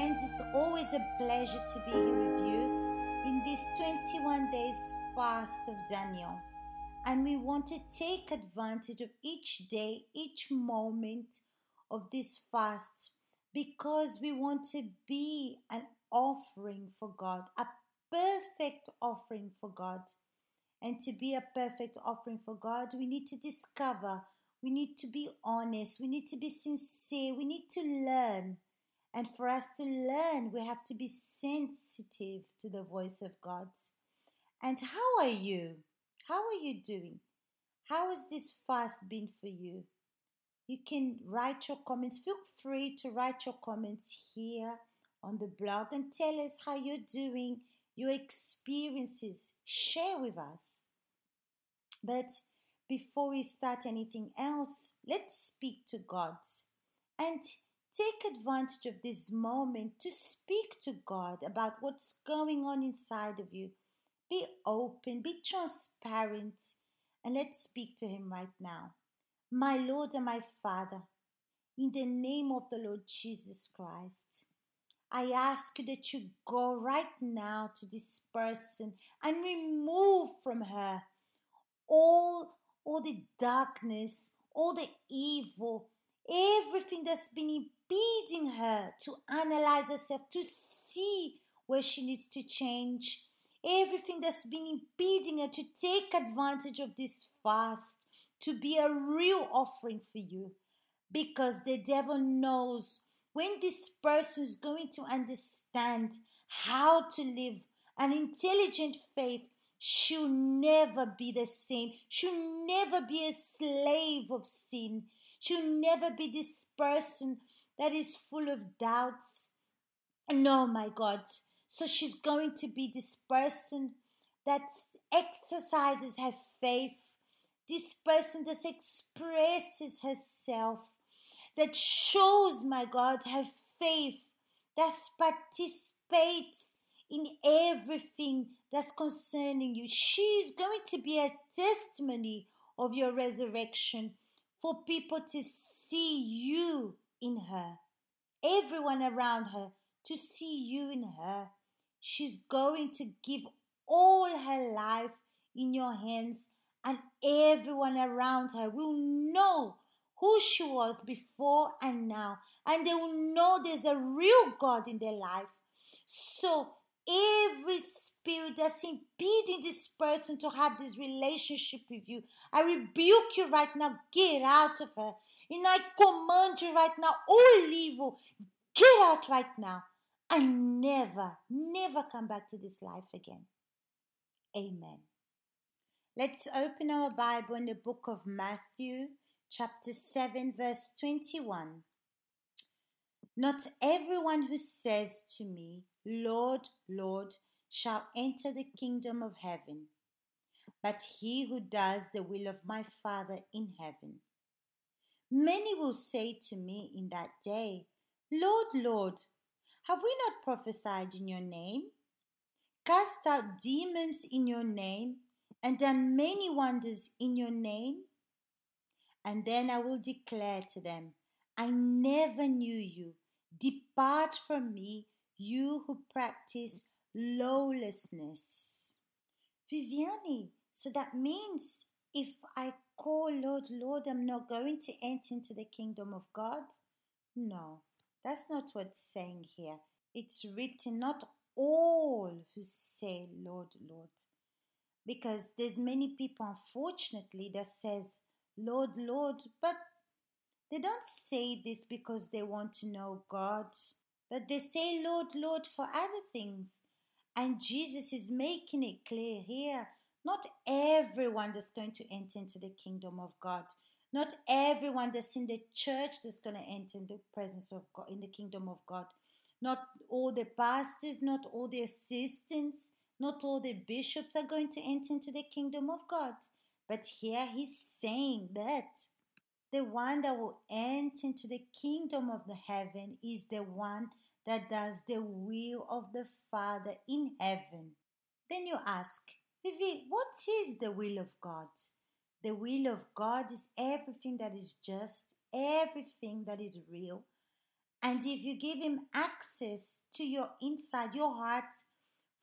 friends, it's always a pleasure to be here with you in this 21 days fast of Daniel. And we want to take advantage of each day, each moment of this fast because we want to be an offering for God, a perfect offering for God. And to be a perfect offering for God, we need to discover, we need to be honest, we need to be sincere, we need to learn. And for us to learn, we have to be sensitive to the voice of God. And how are you? How are you doing? How has this fast been for you? You can write your comments. Feel free to write your comments here on the blog and tell us how you're doing, your experiences. Share with us. But before we start anything else, let's speak to God and take advantage of this moment to speak to God about what's going on inside of you. Be open, be transparent, and let's speak to Him right now. My Lord and my Father, in the name of the Lord Jesus Christ, I ask you that you go right now to this person and remove from her all, all the darkness, all the evil, everything that's been impeding her to analyze herself, to see where she needs to change, everything that's been impeding her to take advantage of this fast, to be a real offering for you. Because the devil knows when this person is going to understand how to live an intelligent faith, she'll never be the same. She'll never be a slave of sin. She'll never be this person that is full of doubts. No, my God. So she's going to be this person that exercises her faith, this person that expresses herself, that shows, my God, her faith, that participates in everything that's concerning you. She is going to be a testimony of your resurrection for people to see you in her, everyone around her to see you in her. She's going to give all her life in your hands, and everyone around her will know who she was before and now, and they will know there's a real God in their life. So, every spirit that's impeding this person to have this relationship with you, I rebuke you right now. Get out of her. And I command you right now, all evil, get out right now and never, never come back to this life again. Amen. Let's open our Bible in the book of Matthew, chapter 7, verse 21. Not everyone who says to me, Lord, Lord, shall enter the kingdom of heaven, but he who does the will of my Father in heaven. Many will say to me in that day, Lord, Lord, have we not prophesied in your name? Cast out demons in your name, and done many wonders in your name? And then I will declare to them, I never knew you. Depart from me, you who practice lawlessness. Viviani, so that means if I call Lord, Lord, I'm not going to enter into the kingdom of God? No, that's not what's saying here. It's written, not all who say, Lord, Lord. Because there's many people, unfortunately, that says, Lord, Lord, but they don't say this because they want to know God, but they say, Lord, Lord, for other things. And Jesus is making it clear here not everyone that's going to enter into the kingdom of God. Not everyone that's in the church that's going to enter in the presence of God, in the kingdom of God. Not all the pastors, not all the assistants, not all the bishops are going to enter into the kingdom of God. But here he's saying that the one that will enter into the kingdom of the heaven is the one that does the will of the Father in heaven. Then you ask, Vivi, what is the will of God? The will of God is everything that is just, everything that is real, And if you give Him access to your inside, your heart,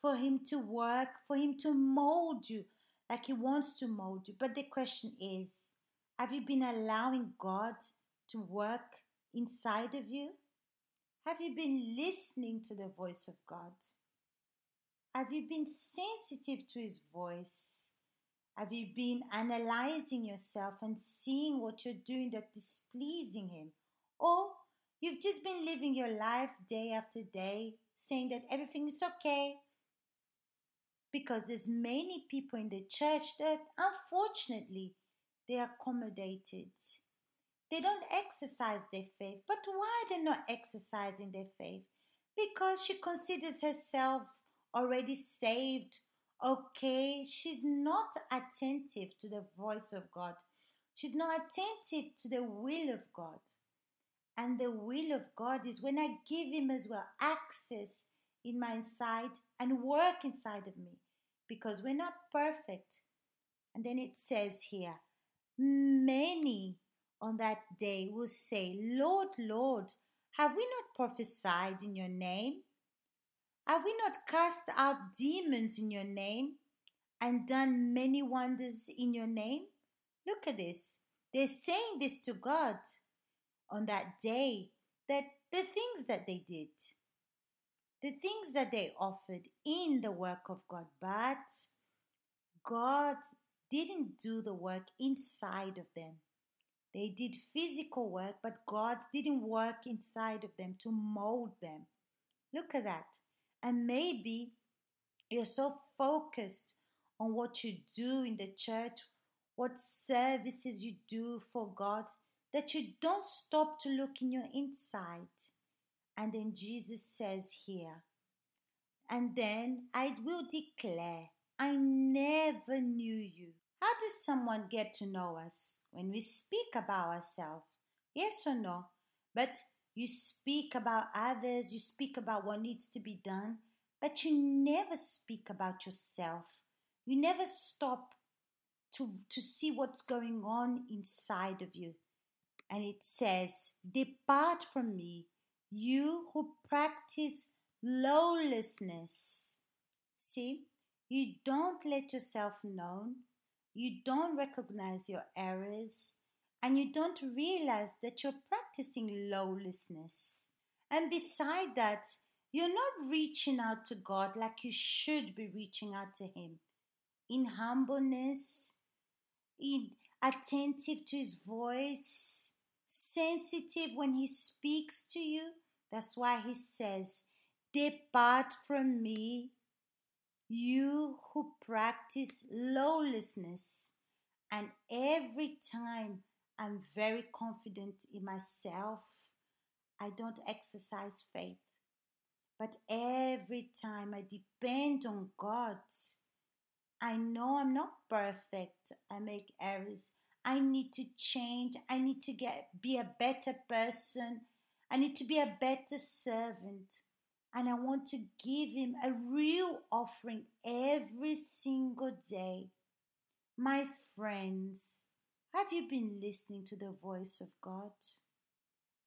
for Him to work, for Him to mold you like He wants to mold you. But the question is have you been allowing God to work inside of you? Have you been listening to the voice of God? Have you been sensitive to His voice? Have you been analyzing yourself and seeing what you're doing that displeasing Him? Or you've just been living your life day after day saying that everything is okay, because there's many people in the church that unfortunately they are accommodated they don't exercise their faith but why they're not exercising their faith because she considers herself already saved okay she's not attentive to the voice of god she's not attentive to the will of god and the will of god is when i give him as well access in my inside and work inside of me because we're not perfect. And then it says here, many on that day will say, Lord, Lord, have we not prophesied in your name? Have we not cast out demons in your name and done many wonders in your name? Look at this. They're saying this to God on that day that the things that they did the things that they offered in the work of God, but God didn't do the work inside of them. They did physical work, but God didn't work inside of them to mold them. Look at that. And maybe you're so focused on what you do in the church, what services you do for God, that you don't stop to look in your inside and then Jesus says here, and then I will declare, I never knew you. How does someone get to know us? When we speak about ourselves, yes or no? But you speak about others, you speak about what needs to be done, but you never speak about yourself. You never stop to, to see what's going on inside of you. And it says, Depart from me, you who practice lawlessness. See, you don't let yourself known, you don't recognize your errors, and you don't realize that you're practicing lawlessness. And beside that, you're not reaching out to God like you should be reaching out to Him in humbleness, in attentive to His voice, sensitive when He speaks to you. That's why He says, Depart from me, you who practice lawlessness. And every time I'm very confident in myself, I don't exercise faith. But every time I depend on God, I know I'm not perfect. I make errors. I need to change. I need to get be a better person. I need to be a better servant. And I want to give him a real offering every single day. My friends, have you been listening to the voice of God?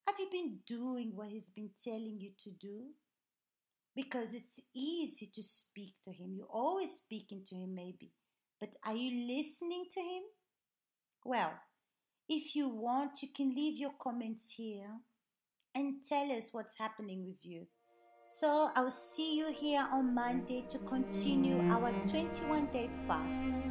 Have you been doing what He's been telling you to do? Because it's easy to speak to Him. You're always speaking to Him, maybe. But are you listening to Him? Well, if you want, you can leave your comments here and tell us what's happening with you. So I'll see you here on Monday to continue our 21 day fast.